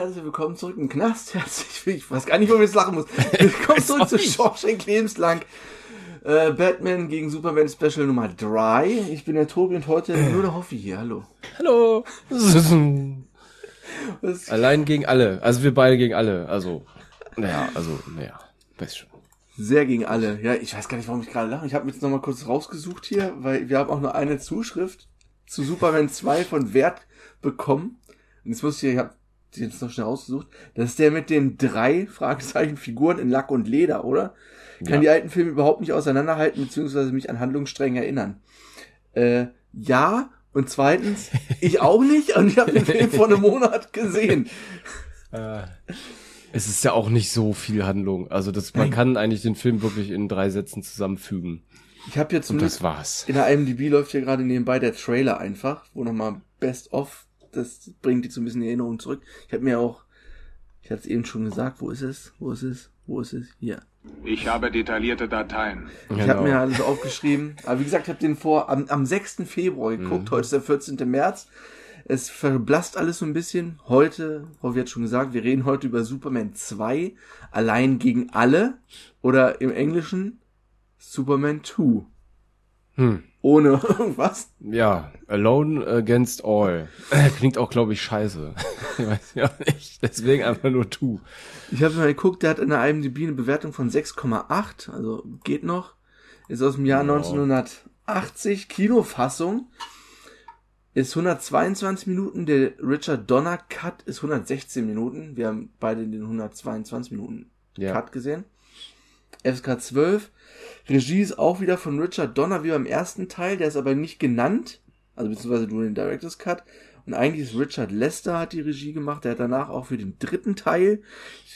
Herzlich willkommen zurück im Knast. Herzlich, ich weiß gar nicht, wo ich jetzt lachen muss. Willkommen zurück zu Shawshank Lebenslang. Äh, Batman gegen Superman Special Nummer 3. Ich bin der Tobi und heute nur der Hoffi hier. Hallo. Hallo. Allein gegen alle. Also wir beide gegen alle. Also, naja, also, naja, weiß schon. sehr gegen alle. Ja, ich weiß gar nicht, warum ich gerade lache. Ich habe mir jetzt nochmal kurz rausgesucht hier, weil wir haben auch nur eine Zuschrift zu Superman 2 von Wert bekommen. Und jetzt muss ich, ich habe jetzt noch schnell rausgesucht. Das ist der mit den drei Fragezeichen Figuren in Lack und Leder, oder? Kann Ja. die alten Filme überhaupt nicht auseinanderhalten, beziehungsweise mich an Handlungsstränge erinnern. Äh, ja, und zweitens, ich auch nicht, und ich habe den Film vor einem Monat gesehen. Es ist ja auch nicht so viel Handlung. Also das, man Nein. kann eigentlich den Film wirklich in drei Sätzen zusammenfügen. Ich habe jetzt Und zumindest das war's. In der IMDb läuft hier gerade nebenbei der Trailer einfach, wo nochmal Best of, das bringt die so ein bisschen in Erinnerung zurück. Ich habe mir auch, ich hatte es eben schon gesagt, wo ist es? Wo ist es? Wo ist es? Hier. Ich habe detaillierte Dateien. Ich Genau. habe mir alles aufgeschrieben. Aber wie gesagt, ich habe den vor am, am 6. Februar geguckt. Heute ist der 14. März. Es verblasst alles so ein bisschen. Heute, Frau hat schon gesagt, wir reden heute über Superman 2. Allein gegen alle. Oder im Englischen Superman 2. Hm. Ohne irgendwas. Ja, Alone Against All. Äh, Klingt auch, glaube ich, scheiße. ich weiß ja nicht. Deswegen einfach nur tu. Ich habe mal geguckt, der hat in der IMDb eine Bewertung von 6,8, also geht noch. Ist aus dem Jahr Ja. 1980, Kinofassung. Ist 122 Minuten, der Richard Donner Cut ist 116 Minuten. Wir haben beide den 122 Minuten Ja. Cut gesehen. FSK 12. Regie ist auch wieder von Richard Donner wie beim ersten Teil, der ist aber nicht genannt. Also beziehungsweise nur den Director's Cut. Und eigentlich ist Richard Lester hat die Regie gemacht. Der hat danach auch für den dritten Teil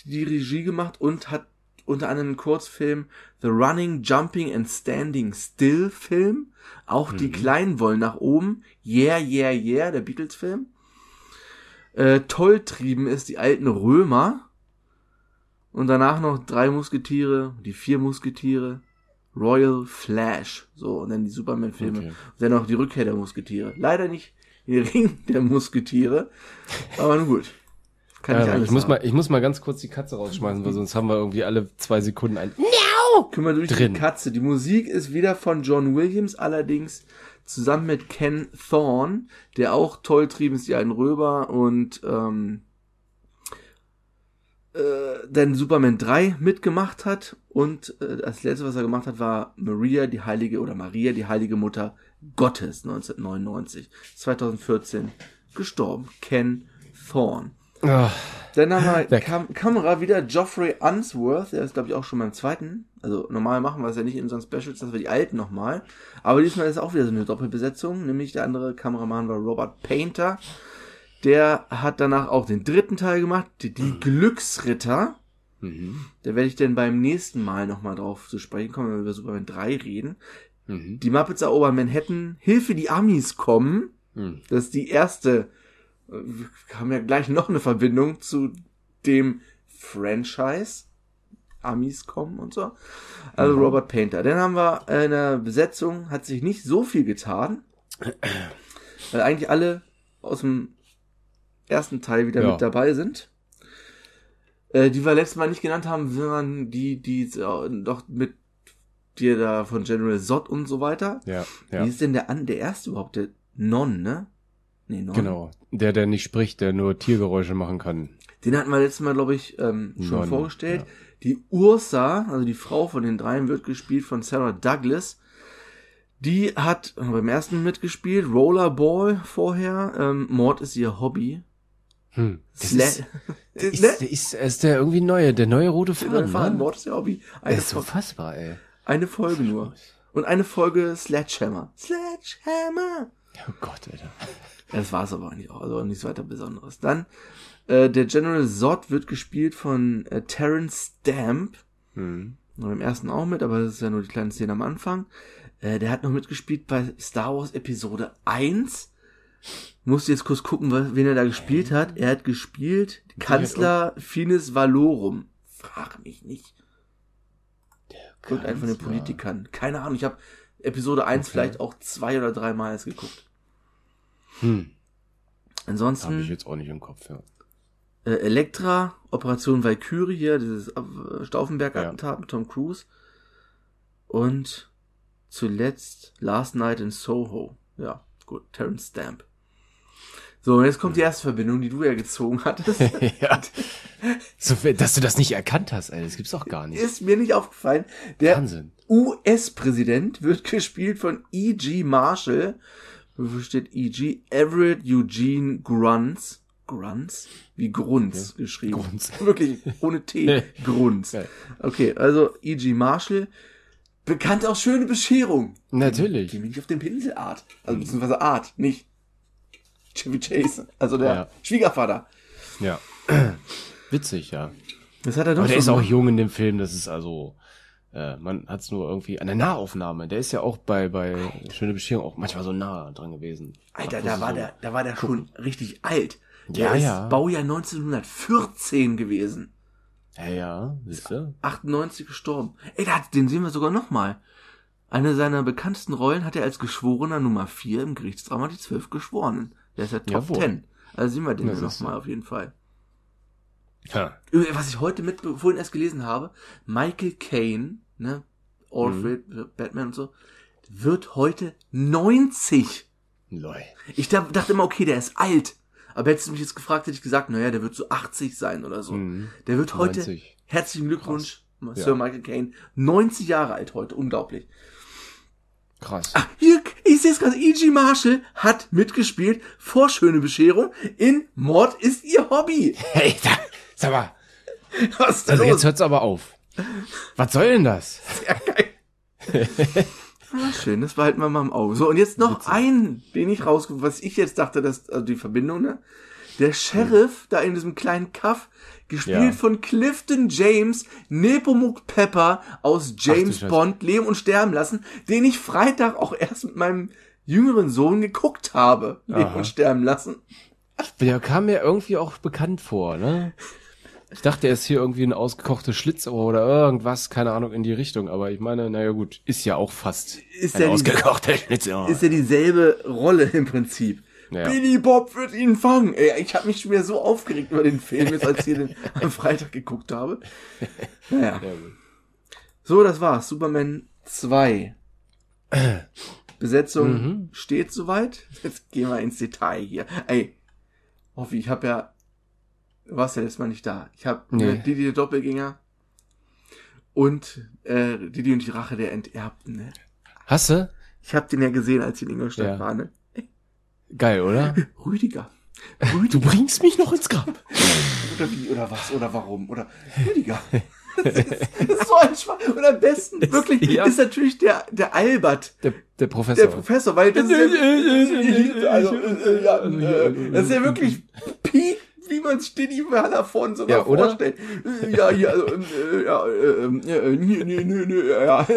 die Regie gemacht und hat unter anderem einen Kurzfilm The Running, Jumping and Standing Still Film. Auch die Kleinen wollen nach oben. Yeah, yeah, yeah, der Beatles-Film. Äh, Tolltrieben ist die alten Römer. Und danach noch drei Musketiere, die vier Musketiere, Royal Flash, so, und dann die Superman-Filme. Okay. Und dann noch die Rückkehr der Musketiere. Leider nicht der Ring der Musketiere, aber nun gut. Kann ich Ja, alles ich, muss haben. mal, ich muss mal ganz kurz die Katze rausschmeißen, weil sonst haben wir irgendwie alle zwei Sekunden ein. Kümmere durch drin. die Katze. Die Musik ist wieder von John Williams, allerdings zusammen mit Ken Thorne, der auch toll trieben ist, die alten Röber und ähm, äh, dann Superman 3 mitgemacht hat und äh, das letzte, was er gemacht hat, war Maria, die heilige oder Maria, die heilige Mutter Gottes 1999. 2014 gestorben. Ken Thorne. Ah, Dann haben wir. Kam Kamera wieder Geoffrey Unsworth, der ist glaube ich auch schon beim zweiten. Also normal machen wir es ja nicht in unseren Specials, dass wir die alten nochmal. Aber diesmal ist auch wieder so eine Doppelbesetzung, nämlich der andere Kameramann war Robert Painter. Der hat danach auch den dritten Teil gemacht, die, die Glücksritter. Mhm. Da werde ich dann beim nächsten Mal nochmal drauf zu sprechen kommen, wenn wir über Superman 3 reden. Mhm. Die Muppets erobern Manhattan, Hilfe, die Amis kommen. Mhm. Das ist die erste. äh, Wir haben ja gleich noch eine Verbindung zu dem Franchise. Amis kommen und so. Also Mhm. Robert Painter. Dann haben wir in der Besetzung, hat sich nicht so viel getan. Weil eigentlich alle aus dem ersten Teil wieder Ja. mit dabei sind. Äh, die wir letztes Mal nicht genannt haben, sondern die, die äh, doch mit dir da von General Zod und so weiter. Ja, Wie ja. ist denn der, an, der erste überhaupt? Der Non, ne? Nee, Non. Genau. Der, der nicht spricht, der nur Tiergeräusche machen kann. Den hatten wir letztes Mal, glaube ich, ähm, schon Non, vorgestellt. ja. Die Ursa, also die Frau von den dreien, wird gespielt von Sarah Douglas. Die hat beim ersten mitgespielt, Rollerball vorher. Ähm, Mord ist ihr Hobby. Hm. Das Sla ist, ist, Ne? der ist, ist der irgendwie neue, der neue rote Faden, Fahren, ne? Mord ist ihr Hobby. Der Eine, ist so Fol- fassbar, ey. eine Folge nur. Und eine Folge Sledgehammer. Sledgehammer! Oh Gott, Alter. Ja, das war's aber eigentlich auch. Also nichts weiter Besonderes. Dann, äh, der General Zod wird gespielt von äh, Terrence Stamp. Hm. Nur im ersten auch mit, aber das ist ja nur die kleine Szene am Anfang. Äh, der hat noch mitgespielt bei Star Wars Episode 1. Musste jetzt kurz gucken, was- wen er da gespielt hat. Er hat gespielt Kanzler Finis Valorum. Frag mich nicht. Irgendeinen von den. Politikern. Keine Ahnung, ich habe Episode 1 Okay. vielleicht auch zwei oder drei Mal jetzt geguckt. Hm. Ansonsten. Habe ich jetzt auch nicht im Kopf, ja. äh, Elektra, Operation Valkyrie hier, dieses äh, Stauffenberg-Attentat mit Tom Cruise. Und zuletzt Last Night in Soho. Ja, gut, Terrence Stamp. So, und jetzt kommt die erste Verbindung, die du ja gezogen hattest. ja. So, dass du das nicht erkannt hast, ey, das gibt's doch gar nicht. Ist mir nicht aufgefallen. Der Wahnsinn. US-Präsident wird gespielt von E.G. Marshall. Wo steht E.G.? Everett Eugene Grunz. Grunz? Wie Grunz geschrieben. Grunz. Wirklich, ohne T. Grunz. Okay, also E.G. Marshall. Bekannt aus Schöne Bescherung. Natürlich. Die nicht auf dem Pinselart. Also beziehungsweise Art, nicht Chevy Chase. Also der Ja. Schwiegervater. Ja. Witzig, ja. Das hat er doch Aber der ist auch jung in dem Film, das ist also, äh, man hat's nur irgendwie an der Nahaufnahme. Der ist ja auch bei, bei Schöne Bescherung auch manchmal so nah dran gewesen. Alter, da war ist der, da war der schon richtig alt. Der Ja, ist ja. Baujahr 1914 gewesen. So, ja, ja, siehst du? 98 gestorben. Ey, da, den sehen wir sogar nochmal. Eine seiner bekanntesten Rollen hat er als Geschworener Nummer 4 im Gerichtsdrama Die Zwölf Geschworenen. Der ist ja Top Jawohl. 10. Also sehen wir den Ja, nochmal auf jeden Fall. Ja. Was ich heute mit, vorhin erst gelesen habe, Michael Caine, ne, Alfred, Mhm. Batman und so, wird heute 90. Lol. Ich da- dachte immer, okay, der ist alt. Aber hättest du mich jetzt gefragt, hätte ich gesagt, naja, der wird so 80 sein oder so. Mhm. Der wird heute, 90. herzlichen Glückwunsch, Sir Ja. Michael Caine, 90 Jahre alt heute, unglaublich. Krass. Ah, hier, ich sehe es gerade, E.G. Marshall hat mitgespielt vor Schöne Bescherung in Mord ist ihr Hobby. Hey, da, sag mal. Was ist Also los? jetzt hört's aber auf. Was soll denn das? Ja, geil. Ah, schön, das behalten wir mal im Auge. So, und jetzt noch ein, den ich rausgefunden, was ich jetzt dachte, dass, also die Verbindung, ne? Der Sheriff da in diesem kleinen Kaff, gespielt Ja. von Clifton James, Nepomuk Pepper aus James Scheiße. Bond Leben und Sterben lassen, den ich Freitag auch erst mit meinem jüngeren Sohn geguckt habe. Leben Aha. und Sterben lassen. Der kam mir irgendwie auch bekannt vor, ne? Ich dachte, er ist hier irgendwie ein ausgekochtes Schlitzohr oder irgendwas, keine Ahnung, in die Richtung. Aber ich meine, naja gut, ist ja auch fast Ist ein ja ausgekochter Schlitzohr. Ist ja dieselbe Rolle im Prinzip. Ja. Billy Bob wird ihn fangen. Ey, ich habe mich schon wieder so aufgeregt über den Film, jetzt als ich den am Freitag geguckt habe. Naja. So, das war's. Superman 2. Besetzung Mhm. steht soweit. Jetzt gehen wir ins Detail hier. Ey, Hoffi, ich habe ja, du warst ja letztes Mal nicht da. Ich habe Nee. nee. Didi der Doppelgänger und äh, Didi und die Rache der Enterbten. Ne? Hast du? Ich habe den ja gesehen, als ich in Ingolstadt Ja. war. Ne? Geil, oder? Rüdiger. Du Rüdiger. bringst mich noch ins Grab. Oder wie, oder was, oder warum, oder Rüdiger. Das ist, das ist so ein Schwach. Und am besten, wirklich, Ja. ist natürlich der, der Albert. Der, der Professor. Der Professor, weil das ist ja, also, ja, das ist ja wirklich Peak, wie man es Didi Werner von so Ja, oder? vorstellt. Äh, Ja, ja, also, äh, ja, äh, äh, nee, nee, nee, nee, ja.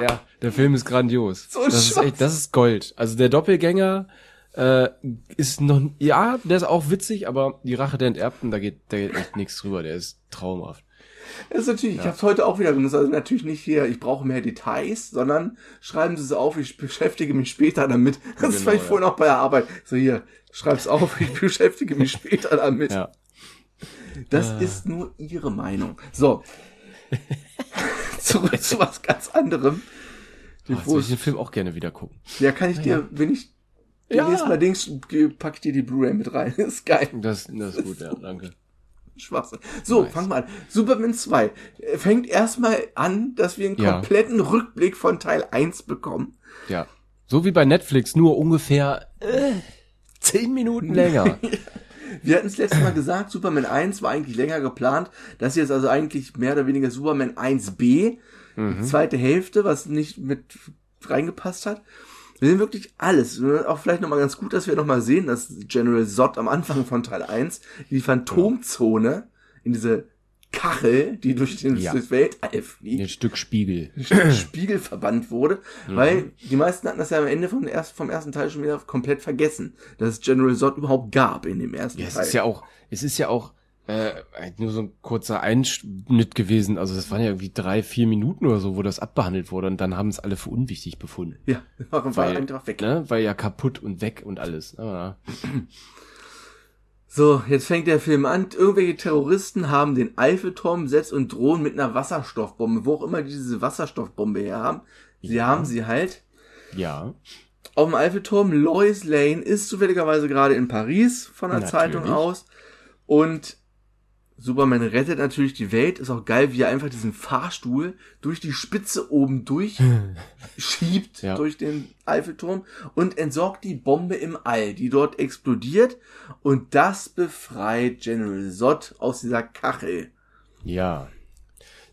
Ja, der Film ist grandios. So das ist echt, das ist Gold. Also der Doppelgänger äh, ist noch, ja, der ist auch witzig, aber die Rache der Enterbten, da geht, da geht echt nichts drüber. Der ist traumhaft. Das ist natürlich, ich habe es heute auch wieder benutzt, also natürlich nicht hier, ich brauche mehr Details, sondern schreiben Sie es auf, ich beschäftige mich später damit. Das Genau, war ich ja. vorhin auch bei der Arbeit. So hier, schreib's auf, ich beschäftige mich später damit. Ja. Das ist nur Ihre Meinung. So. Zurück zu was ganz anderem. Oh, jetzt Wo will ich den Film auch gerne wieder gucken. ja, kann ich dir, wenn ich Ja. demnächst mal Dings, pack ich dir die Blu-ray mit rein. ist geil. Das, das ist gut, ja, danke. Schwachsinn. So, Nice. fangen wir an. Superman 2 äh, fängt erstmal an, dass wir einen Ja. kompletten Rückblick von Teil 1 bekommen. Ja. So wie bei Netflix, nur ungefähr äh, zehn Minuten länger. Wir hatten es letztes Mal gesagt, Superman 1 war eigentlich länger geplant. Das hier ist also eigentlich mehr oder weniger Superman 1b, Mhm. zweite Hälfte, was nicht mit reingepasst hat. Wir sehen wirklich alles. Auch vielleicht nochmal ganz gut, dass wir nochmal sehen, dass General Zod am Anfang von Teil 1 in die Phantomzone, in diese Kachel, die durch den Ja. durchs Weltall fliegt, Ein Stück Spiegel. Spiegel verbannt wurde, weil die meisten hatten das ja am Ende vom, erst, vom ersten Teil schon wieder komplett vergessen, dass es General Zod überhaupt gab in dem ersten Ja, es Teil. ist ja auch, es ist ja auch äh, nur so ein kurzer Einschnitt gewesen. Also das waren ja irgendwie drei, vier Minuten oder so, wo das abbehandelt wurde und dann haben es alle für unwichtig befunden. ja, war Weil, einfach weg. ne, weil ja kaputt und weg und alles. Aber, So, jetzt fängt der Film an. Irgendwelche Terroristen haben den Eiffelturm besetzt und drohen mit einer Wasserstoffbombe, wo auch immer die diese Wasserstoffbombe her haben. Sie haben sie halt. ja. Auf dem Eiffelturm, Lois Lane ist zufälligerweise gerade in Paris von der Natürlich. Zeitung aus. Und Superman rettet natürlich die Welt. Ist auch geil, wie er einfach diesen Fahrstuhl durch die Spitze oben durch schiebt, Ja. durch den Eiffelturm und entsorgt die Bombe im All, die dort explodiert. Und das befreit General Zod aus dieser Kachel. Ja.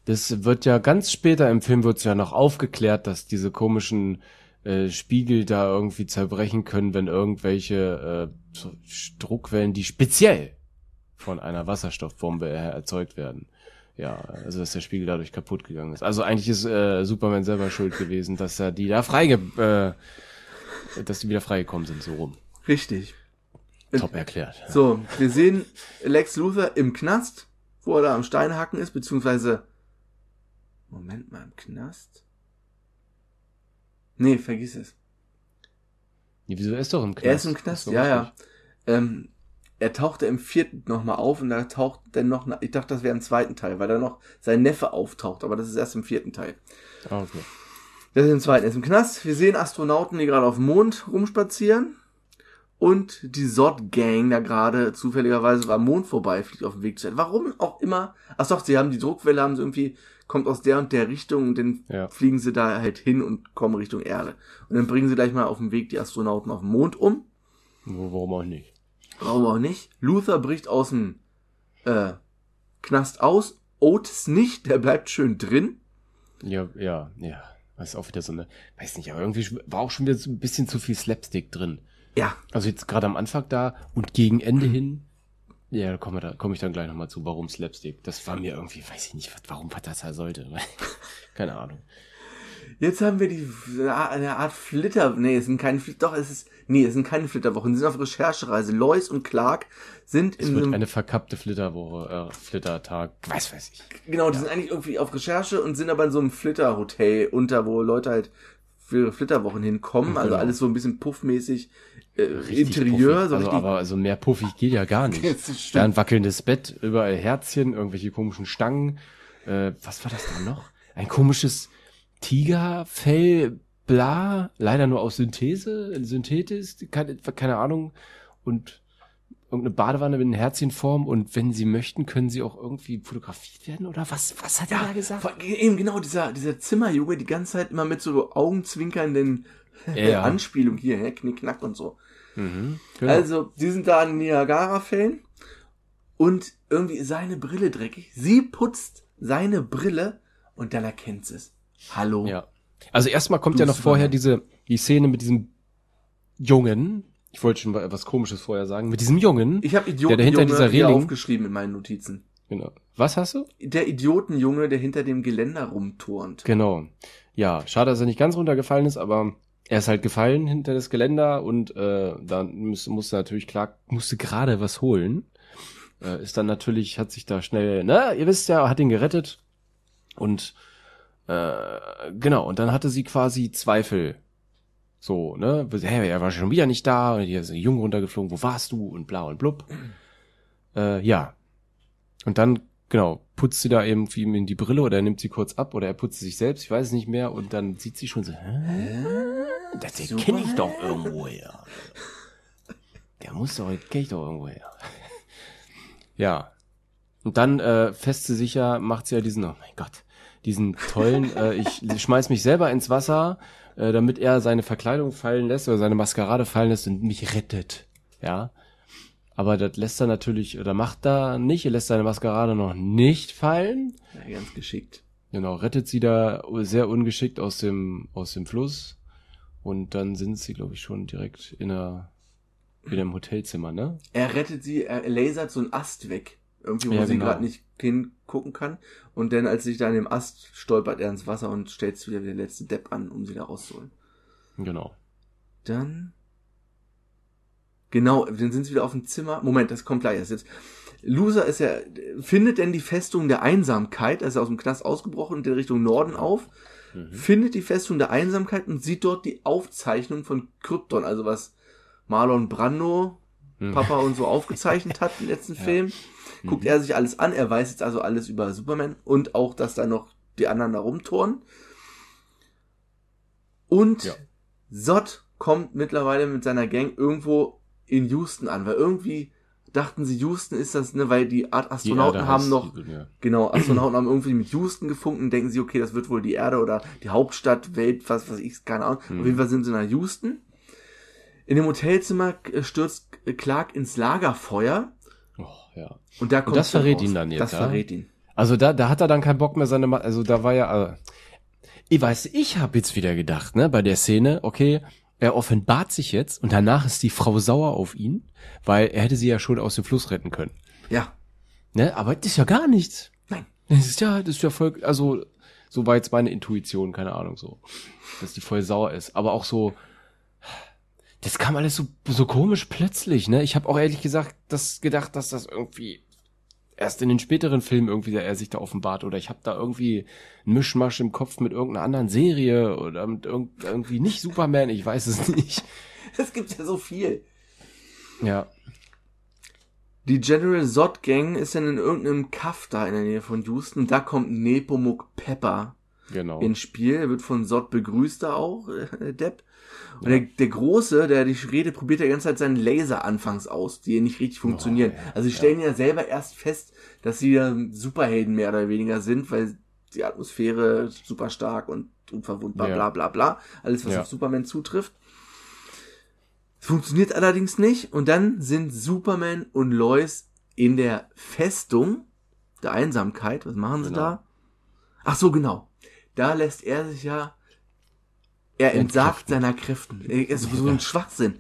Das wird ja ganz später im Film wird's ja noch aufgeklärt, dass diese komischen äh, Spiegel da irgendwie zerbrechen können, wenn irgendwelche äh, Druckwellen, die speziell von einer Wasserstoffbombe erzeugt werden. Ja, also dass der Spiegel dadurch kaputt gegangen ist. Also eigentlich ist äh, Superman selber schuld gewesen, dass er die da freige, äh, dass die wieder freigekommen sind, so rum. Richtig. Top erklärt. So, wir sehen Lex Luthor im Knast, wo er da am Steinhacken ist, beziehungsweise. Moment mal, im Knast? Nee, vergiss es. Ja, wieso er ist doch im Knast? Er ist im Knast, ja, ja. Ähm, er tauchte im vierten nochmal auf und da taucht dann noch, ich dachte, das wäre im zweiten Teil, weil da noch sein Neffe auftaucht, aber das ist erst im vierten Teil. Okay. Das ist im zweiten, ist im Knast. Wir sehen Astronauten, die gerade auf dem Mond rumspazieren. Und die Sod-Gang da gerade zufälligerweise am Mond vorbei, fliegt auf dem Weg zu Warum auch immer. Ach doch, sie haben die Druckwelle, haben sie irgendwie, kommt aus der und der Richtung und dann Ja. fliegen sie da halt hin und kommen Richtung Erde. Und dann bringen sie gleich mal auf dem Weg die Astronauten auf dem Mond um. Warum auch nicht? Warum auch nicht? Luther bricht aus dem äh, Knast aus. Otis nicht, der bleibt schön drin. Ja, ja, ja. Das ist auch wieder so eine, weiß nicht, aber irgendwie war auch schon wieder so ein bisschen zu viel Slapstick drin. Ja, Also jetzt gerade am Anfang da und gegen Ende hin, ja, da komme da komm ich dann gleich nochmal zu, warum Slapstick. Das war mir irgendwie, weiß ich nicht, was, warum was das sein sollte. Keine Ahnung. Jetzt haben wir die eine Art Flitter. Nee, es sind keine Flitter. Doch, es ist. Nee, es sind keine Flitterwochen. Sie sind auf Recherchereise. Lois und Clark sind Es in wird einem. eine verkappte Flitterwoche, äh, Flittertag, weiß weiß ich. Genau, die sind eigentlich irgendwie auf Recherche und sind aber in so einem Flitterhotel unter, wo Leute halt für ihre Flitterwochen hinkommen. Also Genau. alles so ein bisschen puffmäßig. Äh, Richtig Interieur, puffig. so also, aber also mehr puffig geht ja gar nicht. Da ein wackelndes Bett, überall Herzchen, irgendwelche komischen Stangen. Äh, was war das da noch? Ein komisches Tigerfell, bla, leider nur aus Synthese, Synthetis, keine, keine Ahnung. Und irgendeine Badewanne mit einer Herzchenform und wenn sie möchten, können sie auch irgendwie fotografiert werden oder was? Was hat er da gesagt? Eben genau, dieser, dieser Zimmerjunge die ganze Zeit immer mit so augenzwinkernden Ja. Anspielungen hier, hä, knick, knack und so. Mhm, genau. Also, die sind da in Niagara-Fällen und irgendwie seine Brille dreckig. Sie putzt seine Brille und dann erkennt sie es. Hallo. Ja. Also erstmal kommt Du ja noch vorher diese, die Szene mit diesem Jungen. Ich wollte schon was komisches vorher sagen. Mit diesem Jungen. Ich habe Der Idiotenjunge dahinter dieser Reling- aufgeschrieben in meinen Notizen. Genau. Was hast du? Der Idiotenjunge, der hinter dem Geländer rumturnt. Genau. Ja, schade, dass er nicht ganz runtergefallen ist, aber er ist halt gefallen hinter das Geländer und äh, dann musste, musste natürlich klar, musste gerade was holen. Äh, ist dann natürlich, hat sich da schnell, na, ihr wisst ja, hat ihn gerettet. Und äh, genau, und dann hatte sie quasi Zweifel. So, ne? Hey, er war schon wieder nicht da, und hier ist ein Junge runtergeflogen, wo warst du? Und bla und blub. Äh, ja. Und dann, genau, putzt sie da irgendwie ihm in die Brille oder er nimmt sie kurz ab oder er putzt sich selbst, ich weiß es nicht mehr, und dann sieht sie schon so, hä? Das den kenne ich doch irgendwo her. Der muss doch, kenne ich doch irgendwo her. Ja. Und dann äh, fässt sie sich ja, macht sie ja diesen, oh mein Gott, diesen tollen, äh, ich schmeiß mich selber ins Wasser, äh, damit er seine Verkleidung fallen lässt oder seine Maskerade fallen lässt und mich rettet. Ja. Aber das lässt er natürlich, oder macht er nicht, er lässt seine Maskerade noch nicht fallen. Ja, ganz geschickt. Genau, rettet sie da sehr ungeschickt aus dem, aus dem Fluss. Und dann sind sie, glaube ich, schon direkt in einer, in einem Hotelzimmer, ne? Er rettet sie, er lasert so einen Ast weg. Irgendwie, wo Ja, sie genau. gerade nicht hingucken kann. Und dann, als sie sich da an dem Ast stolpert er ins Wasser und stellt sich wieder wie der letzte Depp an, um sie da rauszuholen. Genau. Dann. Genau, dann sind sie wieder auf dem Zimmer. Moment, das kommt gleich erst jetzt. Loser ist ja, findet denn die Festung der Einsamkeit, also aus dem Knast ausgebrochen und in Richtung Norden auf, Mhm. findet die Festung der Einsamkeit und sieht dort die Aufzeichnung von Krypton, also was Marlon Brando, Mhm. Papa und so aufgezeichnet hat im letzten Ja. Film. Guckt Mhm. er sich alles an, er weiß jetzt also alles über Superman und auch, dass da noch die anderen da rumtoren. Und Ja. Zod kommt mittlerweile mit seiner Gang irgendwo in Houston an, weil irgendwie dachten sie, Houston ist das, ne, weil die Art Die Astronauten Erde haben noch, Ja. genau, Astronauten haben irgendwie mit Houston gefunken, denken sie, okay, das wird wohl die Erde oder die Hauptstadt, Welt, was weiß ich, keine Ahnung. Hm. Auf jeden Fall sind sie nach Houston. In dem Hotelzimmer äh, stürzt Clark ins Lagerfeuer Oh, ja. und da kommt das dann verrät raus. ihn dann jetzt, Das ja? verrät ihn. Also da, da hat er dann keinen Bock mehr seine, Ma also da war ja, äh, ich weiß, ich habe jetzt wieder gedacht, ne, bei der Szene, okay, er offenbart sich jetzt und danach ist die Frau sauer auf ihn, weil er hätte sie ja schon aus dem Fluss retten können. Ja, Ne, aber das ist ja gar nichts. Nein. Das ist ja, das ist ja voll, also, so war jetzt meine Intuition, keine Ahnung, so. Dass die voll sauer ist. Aber auch so, das kam alles so, so komisch plötzlich, ne? Ich habe auch ehrlich gesagt das gedacht, dass das irgendwie erst in den späteren Filmen irgendwie er sich da offenbart oder ich habe da irgendwie einen Mischmasch im Kopf mit irgendeiner anderen Serie oder mit irgend, irgendwie nicht Superman, ich weiß es nicht. es gibt ja so viel. Ja, Die General Zod Gang ist dann in irgendeinem Kaff da in der Nähe von Houston. Da kommt Nepomuk Pepper genau. ins Spiel. Er wird von Zod begrüßt da auch, äh, Depp. Und der, der Große, der die Rede probiert, der ganze Zeit seinen Laser anfangs aus, die nicht richtig funktionieren. ja, also sie stellen ja selber erst fest, dass sie ja Superhelden mehr oder weniger sind, weil die Atmosphäre super stark und unverwundbar, Ja. bla bla bla. Alles, was Ja. auf Superman zutrifft. Funktioniert allerdings nicht. Und dann sind Superman und Lois in der Festung der Einsamkeit. Was machen sie Genau. da? Ach so, genau. Da lässt er sich ja, er entsagt seiner Kräften. Er ist so ein Schwachsinn.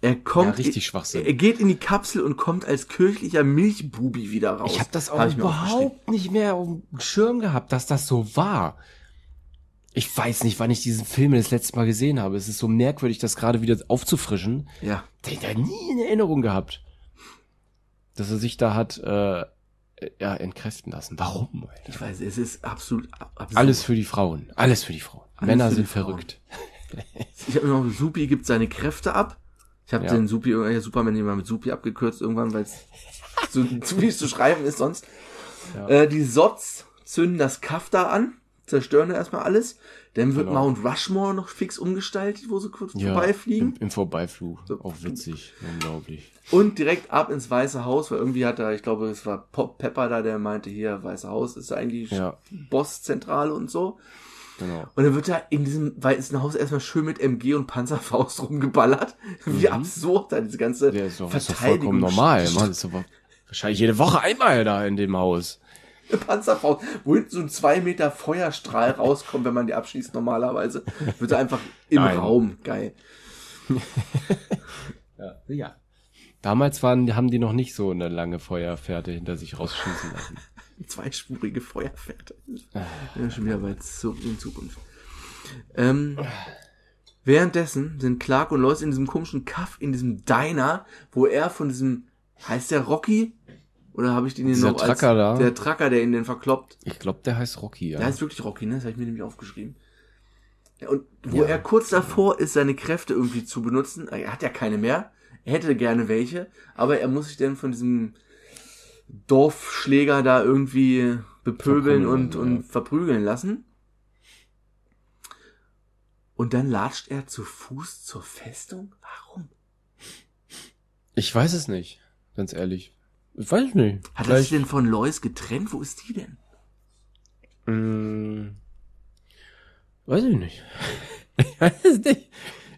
Er kommt, Ja, richtig Schwachsinn. Er geht in die Kapsel und kommt als kirchlicher Milchbubi wieder raus. Ich habe das auch Hab überhaupt nicht mehr auf dem Schirm gehabt, dass das so war. Ich weiß nicht, wann ich diesen Film das letzte Mal gesehen habe. Es ist so merkwürdig, das gerade wieder aufzufrischen. Ja. Den ich da nie in Erinnerung gehabt. Dass er sich da hat äh, ja, entkräften lassen. Warum? Alter? Ich weiß, es ist absolut ab- absurd. Alles für die Frauen. Alles für die Frauen. Männer sind verrückt. Ich habe noch, Supi gibt seine Kräfte ab. Ich habe Ja. den Supi, äh, Superman immer mit Supi abgekürzt irgendwann, weil es so zu viel zu schreiben ist sonst. Ja. Äh, die Sots zünden das Kaff da an, zerstören da erstmal alles. Dann wird Genau. Mount Rushmore noch fix umgestaltet, wo sie kurz Ja, vorbeifliegen. Im, Im Vorbeiflug. So. Auch witzig. Unglaublich. Und direkt ab ins Weiße Haus, weil irgendwie hat er, ich glaube, es war Pop Pepper da, der meinte, hier, Weiße Haus ist eigentlich Ja, Bosszentrale und so. Genau. Und dann wird da in diesem weißen Haus erstmal schön mit MG und Panzerfaust rumgeballert. Wie absurd da diese ganze Der ist doch, ist doch Verteidigung. vollkommen normal. Man ist aber wahrscheinlich jede Woche einmal da in dem Haus. Panzerfaust, wo hinten so ein zwei Meter Feuerstrahl rauskommt, wenn man die abschießt normalerweise. Wird er einfach im Nein. Raum. Geil. Ja. Damals waren, haben die noch nicht so eine lange Feuerfährte hinter sich rausschießen lassen. Zweispurige Feuerpferde. Ja, schon wieder weit zurück in Zukunft. Ähm, währenddessen sind Clark und Lois in diesem komischen Kaff, in diesem Diner, wo er von diesem, heißt der Rocky? Oder habe ich den hier noch als Trucker da? der Trucker, der ihn den verkloppt? Ich glaube, der heißt Rocky, ja. Der heißt wirklich Rocky, ne? Das habe ich mir nämlich aufgeschrieben. Und wo Ja. er kurz davor ist, seine Kräfte irgendwie zu benutzen, er hat ja keine mehr, er hätte gerne welche, aber er muss sich dann von diesem Dorfschläger da irgendwie bepöbeln und, Verprügeln, und verprügeln lassen. Und dann latscht er zu Fuß zur Festung? Warum? Ich weiß es nicht, ganz ehrlich. Ich weiß nicht. Hat er sich denn von Lois getrennt? Wo ist die denn? Mm, weiß ich nicht. ich weiß es nicht.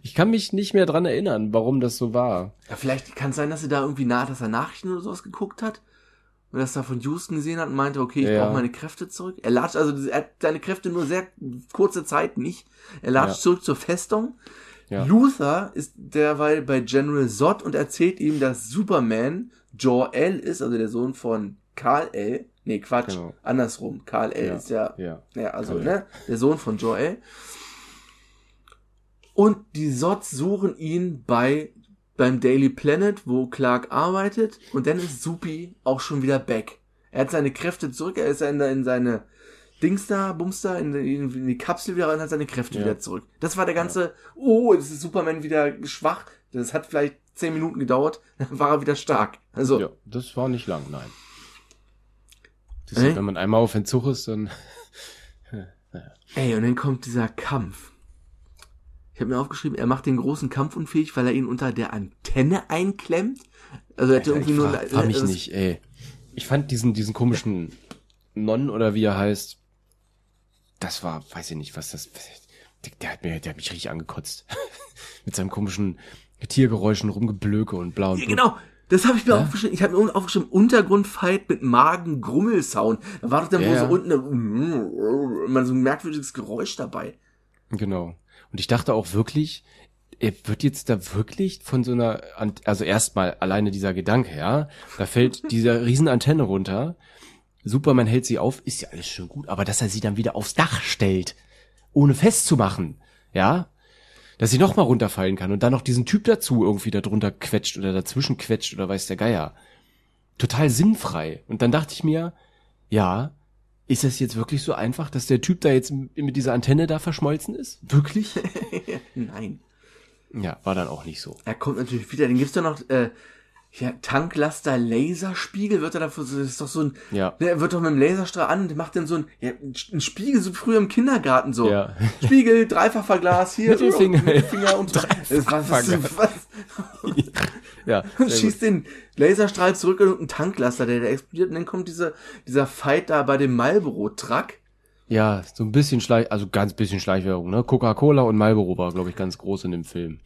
Ich kann mich nicht mehr dran erinnern, warum das so war. Ja, vielleicht kann es sein, dass er da irgendwie nach, dass er Nachrichten oder sowas geguckt hat. Und das da von Houston gesehen hat und meinte, okay, ich Ja. brauche meine Kräfte zurück. Er latscht, also er hat seine Kräfte nur sehr kurze Zeit nicht. Er latscht Ja. zurück zur Festung. Ja. Luther ist derweil bei General Zod und erzählt ihm, dass Superman Jor-El ist, also der Sohn von Karl-El. Nee, Quatsch, Genau. andersrum. Karl-El Ja. ist ja Ja. ja, also, Kal-El. ne, der Sohn von Joel. Und die Sots suchen ihn bei, beim Daily Planet, wo Clark arbeitet. Und dann ist Supi auch schon wieder back. Er hat seine Kräfte zurück, er ist in, in seine Dings da, Bums da, in, die- in die Kapsel wieder rein und hat seine Kräfte Ja. wieder zurück. Das war der ganze, oh, jetzt ist Superman wieder schwach. Das hat vielleicht zehn Minuten gedauert, dann war er wieder stark. Also, Ja, das war nicht lang, nein. Äh? ist, wenn man einmal auf Entzug ist, dann. Ey, und dann kommt dieser Kampf. Ich habe mir aufgeschrieben, er macht den großen Kampf unfähig, weil er ihn unter der Antenne einklemmt. Also er hätte irgendwie ich nur frag, frag mich nicht, ey. Ich fand diesen, diesen komischen Non oder wie er heißt, das war, weiß ich nicht, was das, der, der hat mir, der hat mich richtig angekotzt. Mit seinem komischen Tiergeräuschen rumgeblöke und blau und Ja, genau, das habe ich mir Ja? aufgeschrieben. Ich habe mir aufgeschrieben, Untergrundfight mit Magen-Grummel-Sound. Da war doch dann Ja, wohl so unten immer so ein merkwürdiges Geräusch dabei. Genau. Und ich dachte auch wirklich, er wird jetzt da wirklich von so einer, also erstmal alleine dieser Gedanke, ja, da fällt diese riesen Antenne runter, Superman hält sie auf, ist ja alles schön gut, aber dass er sie dann wieder aufs Dach stellt, ohne festzumachen, ja, dass sie nochmal runterfallen kann und dann noch diesen Typ dazu irgendwie da drunter quetscht oder dazwischen quetscht oder weiß der Geier. Total sinnfrei. Und dann dachte ich mir, ja, ist das jetzt wirklich so einfach, dass der Typ da jetzt mit dieser Antenne da verschmolzen ist? Wirklich? Nein. ja, war dann auch nicht so. Er kommt natürlich wieder. Dann gibt's da noch äh, ja, Tanklaster Laserspiegel. Wird er dafür das ist doch so ein. Ja. Ne, Er wird doch mit dem Laserstrahl an und macht dann so ein, ja, ein Spiegel, so früher im Kindergarten so. Ja. Spiegel, Dreifachverglas hier. Mittelfinger. Mittelfinger und das, was, was, was, Ja, und schießt den Laserstrahl zurück und ein Tanklaster, der, der explodiert. Und dann kommt dieser, dieser Fight da bei dem Marlboro-Truck. Ja, so ein bisschen Schleich, also ganz bisschen Schleichwerbung, ne? Coca-Cola und Marlboro war, glaube ich, ganz groß in dem Film.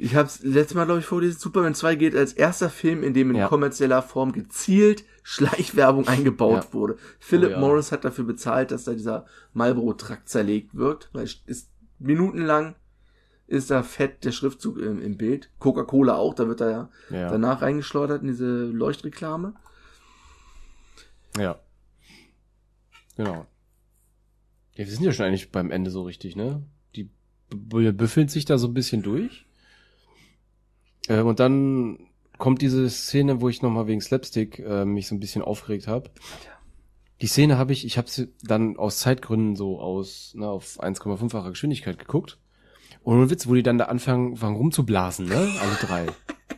Ich habe es letztes Mal, glaube ich, vorgelesen, Superman 2 geht als erster Film, in dem in Ja. kommerzieller Form gezielt Schleichwerbung eingebaut Ja. wurde. Philip Oh ja. Morris hat dafür bezahlt, dass da dieser Marlboro-Trakt zerlegt wird, weil es ist minutenlang ist da fett der Schriftzug im, im Bild. Coca-Cola auch, da wird er ja, Ja. danach reingeschleudert in diese Leuchtreklame. Ja. Genau. Ja, wir sind ja schon eigentlich beim Ende so richtig, ne? Die büffeln sich da so ein bisschen durch. Äh, und dann kommt diese Szene, wo ich nochmal wegen Slapstick äh, mich so ein bisschen aufgeregt habe. Die Szene habe ich, ich habe sie dann aus Zeitgründen so aus, ne, auf 1,5-facher Geschwindigkeit geguckt. Und ohne Witz, wo die dann da anfangen, fangen rumzublasen, ne? Alle drei.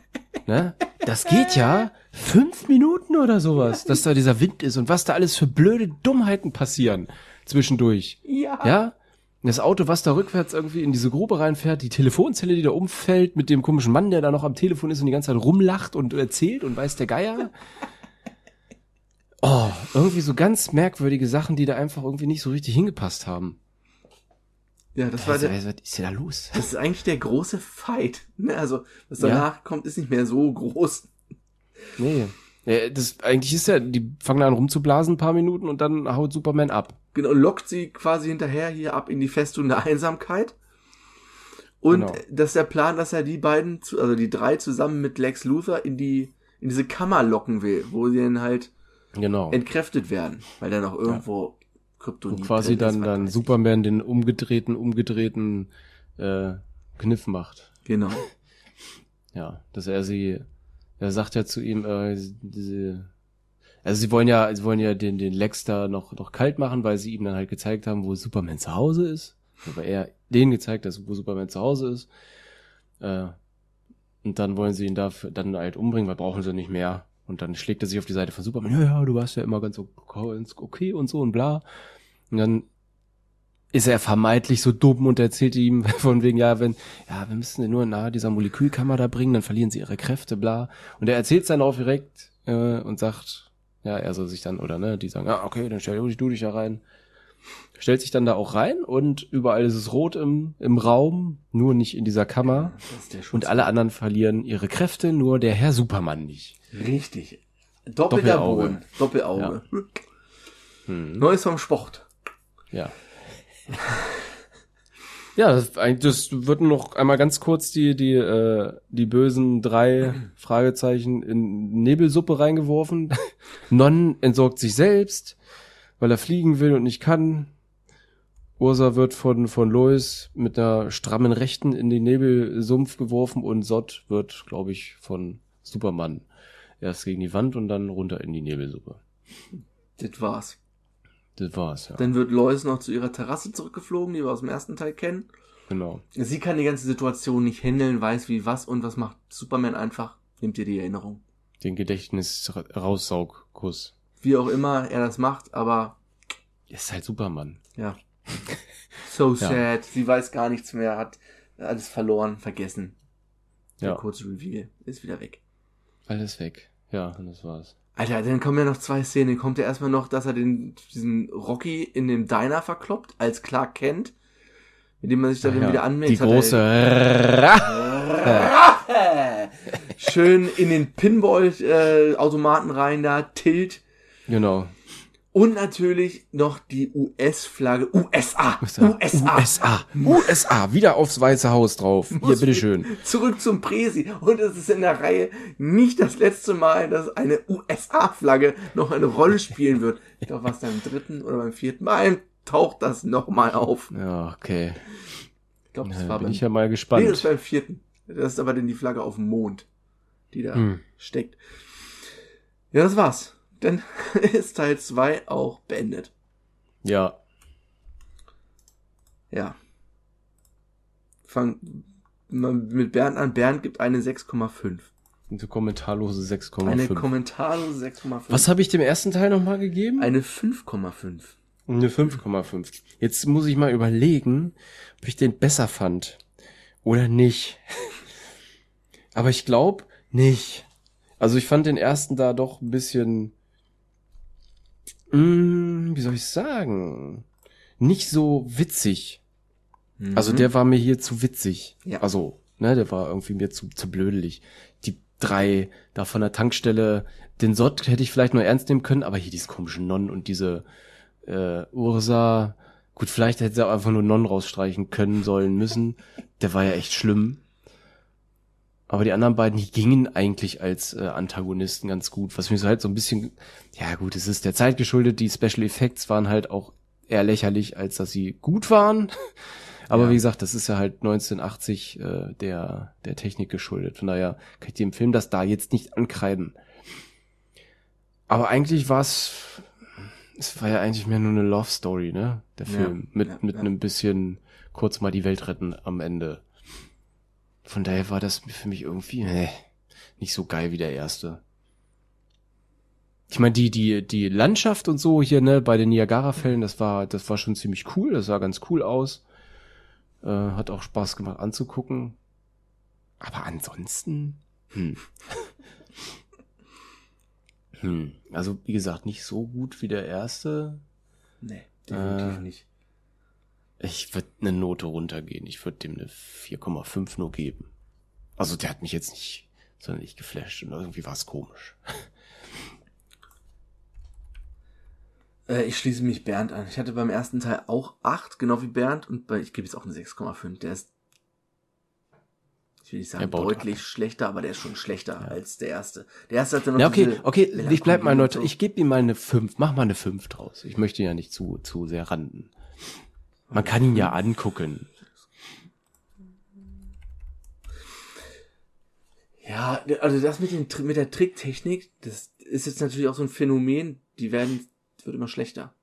ne? Das geht ja fünf Minuten oder sowas, dass da dieser Wind ist und was da alles für blöde Dummheiten passieren zwischendurch. Ja. Ja? Das Auto, was da rückwärts irgendwie in diese Grube reinfährt, die Telefonzelle, die da umfällt, mit dem komischen Mann, der da noch am Telefon ist und die ganze Zeit rumlacht und erzählt und weiß der Geier. Oh, irgendwie so ganz merkwürdige Sachen, die da einfach irgendwie nicht so richtig hingepasst haben. Ja, das war Was, der, was, ist denn da los? das ist eigentlich der große Fight. Ne? Also, was Ja. danach kommt, ist nicht mehr so groß. Nee. Ja, das, eigentlich ist ja, die fangen an rumzublasen ein paar Minuten und dann haut Superman ab. Genau, lockt sie quasi hinterher hier ab in die Festung der Einsamkeit. Und Genau. das ist der Plan, dass er die beiden, also die drei zusammen mit Lex Luthor in die, in diese Kammer locken will, wo sie dann halt Genau. entkräftet werden, weil da noch irgendwo Wo Kryptonit quasi drin ist, dann, dann. Superman den umgedrehten, umgedrehten äh, Kniff macht. Genau. Ja, dass er sie, er sagt ja zu ihm, äh, diese, also sie wollen ja, sie wollen ja den, den Lex da noch, noch kalt machen, weil sie ihm dann halt gezeigt haben, wo Superman zu Hause ist. Aber er denen gezeigt hat, wo Superman zu Hause ist. Äh, und dann wollen sie ihn dafür dann halt umbringen, weil brauchen sie nicht mehr. Und dann schlägt er sich auf die Seite von Superman, ja, ja, du warst ja immer ganz okay ganz okay und so und bla. Und dann ist er vermeintlich so dumm und erzählt ihm von wegen, ja, wenn, ja, wir müssen ihn nur nahe dieser Molekülkammer da bringen, dann verlieren sie ihre Kräfte, bla. Und er erzählt dann auch direkt, äh, und sagt, ja, er soll sich dann, oder ne, die sagen, ah, okay, dann stell du dich da rein. Stellt sich dann da auch rein und überall ist es rot im, im Raum, nur nicht in dieser Kammer. Schutz. Und alle anderen verlieren ihre Kräfte, nur der Herr Superman nicht. Richtig. Doppelter Doppelauge. Boden. Doppelauge. Neues vom Sport. Ja. Ja, das, eigentlich- das wird noch einmal ganz kurz die, die, äh, die bösen drei Fragezeichen in Nebelsuppe reingeworfen. Non entsorgt sich selbst, weil er fliegen will und nicht kann. Ursa wird von, von Lois mit einer strammen Rechten in den Nebelsumpf geworfen und Sott wird, glaube ich, von Superman erst gegen die Wand und dann runter in die Nebelsuppe. Das war's. Das war's, ja. Dann wird Lois noch zu ihrer Terrasse zurückgeflogen, die wir aus dem ersten Teil kennen. Genau. Sie kann die ganze Situation nicht handeln, weiß wie was und was macht Superman einfach, nimmt ihr die Erinnerung. Den Gedächtnis-Raussaugkuss. Wie auch immer er das macht, aber Ist halt Superman. ja. So Ja. sad. Sie weiß gar nichts mehr, hat alles verloren, vergessen. Der Ja. kurze Reveal ist wieder weg. Alles weg. Ja, und das war's. Alter, dann kommen ja noch zwei Szenen. Kommt ja erstmal noch, dass er den, diesen Rocky in dem Diner verkloppt, als Clark kennt, mit dem man sich dann Ja, wieder anmeldet. Die große Rache! Schön in den Pinball-Automaten rein da, Tilt. Genau. Und natürlich noch die US-Flagge. USA! USA! USA. USA. Wieder aufs Weiße Haus drauf. Hier, bitteschön. Zurück zum Presi. Und es ist in der Reihe nicht das letzte Mal, dass eine USA-Flagge noch eine Rolle spielen wird. Ich glaube, was beim dritten oder beim vierten Mal taucht das nochmal auf. Ja, okay. Ich glaube, das Ja, war bin beim, ich ja mal nee, das gespannt. ist beim vierten. Das ist aber dann die Flagge auf dem Mond, die da Hm. steckt. Ja, das war's. Dann ist Teil 2 auch beendet. Ja. Ja. Fang mit Bernd an. Bernd gibt eine 6,5. Eine kommentarlose Eine 6,5. kommentarlose 6,5. Was habe ich dem ersten Teil nochmal gegeben? Eine 5,5. Eine 5,5. Jetzt muss ich mal überlegen, ob ich den besser fand. Oder nicht. Aber ich glaube nicht. Also ich fand den ersten da doch ein bisschen, mm, wie soll ich sagen, nicht so witzig. Also Mhm. der war mir hier zu witzig. Ja. Also, ne, der war irgendwie mir zu, zu blödelig. Die drei da von der Tankstelle, den Sott hätte ich vielleicht nur ernst nehmen können, aber hier diesen komischen Non und diese äh, Ursa, gut, vielleicht hätte sie auch einfach nur Non rausstreichen können sollen müssen. Der war ja echt schlimm. Aber die anderen beiden, die gingen eigentlich als äh, Antagonisten ganz gut. Was mir so halt so ein bisschen, ja gut, es ist der Zeit geschuldet, die Special Effects waren halt auch eher lächerlich, als dass sie gut waren. Aber Ja. wie gesagt, das ist ja halt 1980 äh, der, der Technik geschuldet. Von daher kann ich dem Film das da jetzt nicht ankreiden. Aber eigentlich war es, es war ja eigentlich mehr nur eine Love Story, ne? Der Ja, Film. mit, ja, mit ja. einem bisschen kurz mal die Welt retten am Ende. Von daher war das für mich irgendwie, nee, nicht so geil wie der erste. Ich meine, die, die, die Landschaft und so hier, ne, bei den Niagara-Fällen, das war, das war schon ziemlich cool, das sah ganz cool aus. Äh, hat auch Spaß gemacht anzugucken. Aber ansonsten, hm. hm. Also, wie gesagt, nicht so gut wie der erste. Nee, definitiv Äh, nicht. Ich würde eine Note runtergehen. Ich würde dem eine 4,5 nur geben. Also, der hat mich jetzt nicht sonderlich geflasht und irgendwie war es komisch. Äh, ich schließe mich Bernd an. Ich hatte beim ersten Teil auch 8, genau wie Bernd. Und bei, ich gebe jetzt auch eine 6,5. Der ist, ich will nicht sagen deutlich schlechter, aber der ist schon schlechter als der erste. Der erste hatte noch Ja, okay, okay, ich bleib mal neutral. Ich gebe ihm mal eine 5. Mach mal eine 5 draus. Ich möchte ja nicht zu, zu sehr randen. Man kann ihn ja angucken. Ja, also das mit, den, mit der Tricktechnik, das ist jetzt natürlich auch so ein Phänomen, die werden, wird immer schlechter.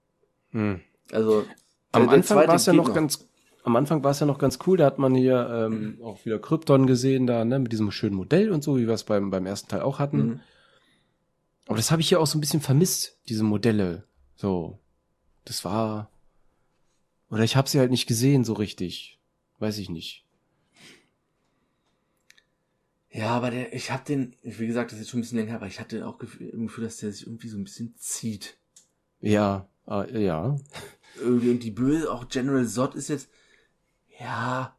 Hm. Also Am der- der Anfang war es ja noch ganz, am Anfang war es ja noch ganz cool. Da hat man hier ähm, auch wieder Krypton gesehen, da ne, mit diesem schönen Modell und so, wie wir es beim beim ersten Teil auch hatten. Mhm. Aber das habe ich hier auch so ein bisschen vermisst, diese Modelle. So, das war oder ich habe sie halt nicht gesehen so richtig. Weiß ich nicht. Ja, aber der, ich hab den, wie gesagt, das ist jetzt schon ein bisschen länger, aber ich hatte auch im Gefühl, dass der sich irgendwie so ein bisschen zieht. Ja, äh, ja. Irgendwie, und die Böse, auch General Zod ist jetzt, ja,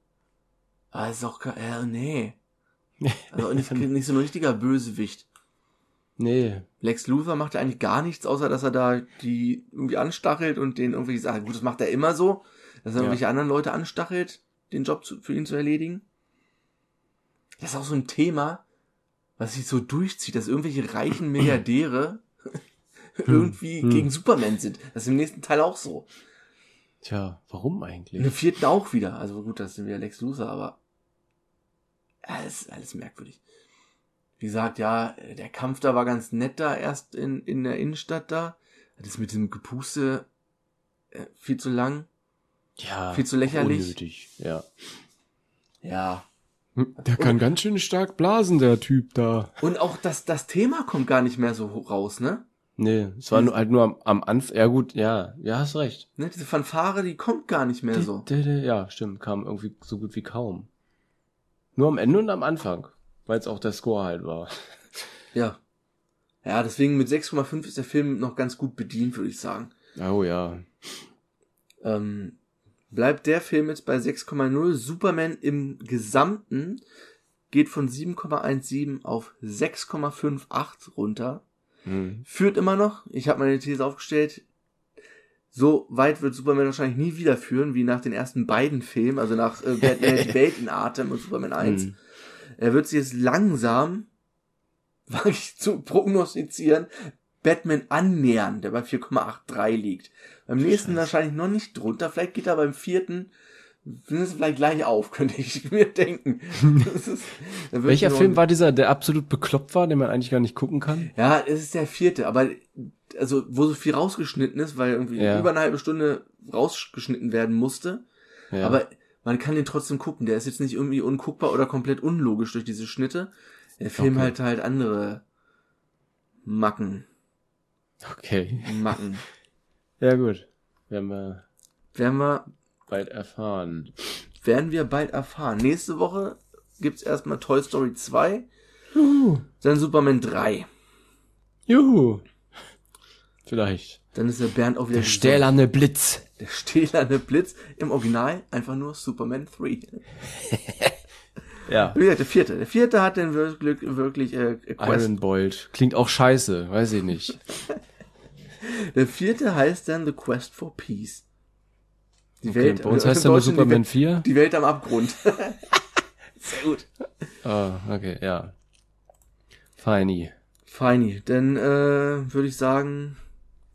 aber ist auch, äh, nee. Also nicht, nicht so ein richtiger Bösewicht. Nee. Lex Luthor macht ja eigentlich gar nichts, außer dass er da die irgendwie anstachelt und den irgendwie sagt, gut, das macht er immer so, dass er Ja. irgendwelche anderen Leute anstachelt, den Job zu, für ihn zu erledigen. Das ist auch so ein Thema, was sich so durchzieht, dass irgendwelche reichen Milliardäre irgendwie Hm. gegen Superman sind. Das ist im nächsten Teil auch so. Tja, warum eigentlich? dem vierten auch wieder. Also gut, das sind wieder Lex Luthor, aber alles, alles merkwürdig. Wie gesagt, ja, der Kampf da war ganz nett da erst in, in der Innenstadt da. Das mit dem Gepuste äh, viel zu lang. Ja. Viel zu lächerlich. Unnötig, ja. Ja. Der kann ganz schön stark blasen, der Typ da. Und auch das, das Thema kommt gar nicht mehr so raus, ne? Nee, es war nur, halt nur am, am Anfang. Ja gut, ja, ja, hast recht. ne? Diese Fanfare, die kommt gar nicht mehr so. Ja, stimmt, kam irgendwie so gut wie kaum. Nur am Ende und am Anfang, weil es auch der Score halt war. Ja. Ja, deswegen mit 6,5 ist der Film noch ganz gut bedient, würde ich sagen. Oh ja. ähm, bleibt der Film jetzt bei 6,0. Superman im Gesamten geht von 7,17 auf 6,58 runter. Hm. Führt immer noch. Ich habe meine These aufgestellt. So weit wird Superman wahrscheinlich nie wieder führen, wie nach den ersten beiden Filmen, also nach äh, Batman die Welt in Atem und Superman 1. Hm. Er wird sich jetzt langsam, wage ich zu prognostizieren, Batman annähern, der bei 4,83 liegt. Beim nächsten Scheiße. wahrscheinlich noch nicht drunter, vielleicht geht er beim vierten sind es vielleicht gleich auf, könnte ich mir denken. Ist, Welcher Film war dieser, der absolut bekloppt war, den man eigentlich gar nicht gucken kann? Ja, es ist der vierte, aber also wo so viel rausgeschnitten ist, weil irgendwie Ja. über eine halbe Stunde rausgeschnitten werden musste. Ja. Aber man kann den trotzdem gucken. Der ist jetzt nicht irgendwie unguckbar oder komplett unlogisch durch diese Schnitte. Der Film Okay. hat halt andere Macken. okay. Macken. Ja gut. Werden wir werden wir, bald erfahren. werden wir bald erfahren. Nächste Woche gibt's erstmal Toy Story 2, Juhu. dann Superman 3. Juhu. Vielleicht. Dann ist der Bernd auch wieder Der stählerne Blitz. Der stählerne Blitz. Im Original einfach nur Superman 3. Ja. Wie gesagt, der vierte. Der vierte hat dann wirklich, wirklich äh, Quest. Iron Bolt. Klingt auch scheiße, weiß ich nicht. Der vierte heißt dann The Quest for Peace. Die Okay, bei uns heißt im er nur Superman die, 4. Welt- die Welt am Abgrund. Sehr gut. Ah, okay, ja. Feini. Feini. Dann äh, würde ich sagen,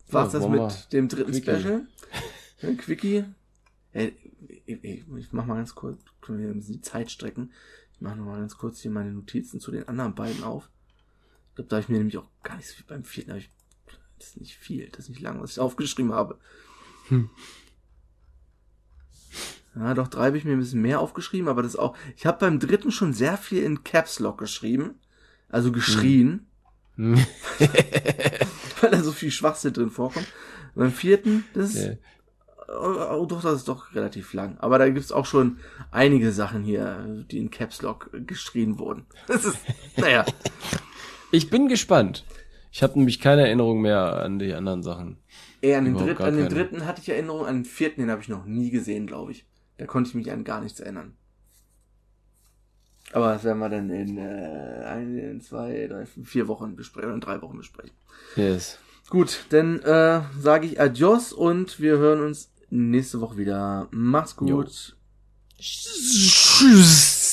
war's Ja, das mit wir- dem dritten Quickie. Special. Ja, Quickie. Äh, ich, ich, mach mal ganz kurz, können wir ein bisschen die Zeit strecken. Ich mache noch mal ganz kurz hier meine Notizen zu den anderen beiden auf. Ich glaube, da habe ich mir nämlich auch gar nicht so viel beim vierten, ich, das ist nicht viel, das ist nicht lang, was ich aufgeschrieben habe. Hm. Ja, doch, drei habe ich mir ein bisschen mehr aufgeschrieben, aber das auch. Ich habe beim dritten schon sehr viel in Caps Lock geschrieben. Also geschrien, Hm. weil da so viel Schwachsinn drin vorkommt. Beim vierten, das ist. Ja. Oh, oh, doch, das ist doch relativ lang. Aber da gibt's auch schon einige Sachen hier, die in Caps Lock geschrien wurden. Das ist, naja. Ich bin gespannt. Ich habe nämlich keine Erinnerung mehr an die anderen Sachen. Eher an den, gar an den dritten hatte ich Erinnerung, an den vierten, den habe ich noch nie gesehen, glaube ich. Da konnte ich mich an gar nichts erinnern. Aber das werden wir dann in äh, ein, zwei, drei, vier Wochen besprechen, oder in drei Wochen besprechen. Yes. Gut, dann äh, sage ich Adios und wir hören uns nächste Woche wieder. Macht's gut. Jo. Tschüss.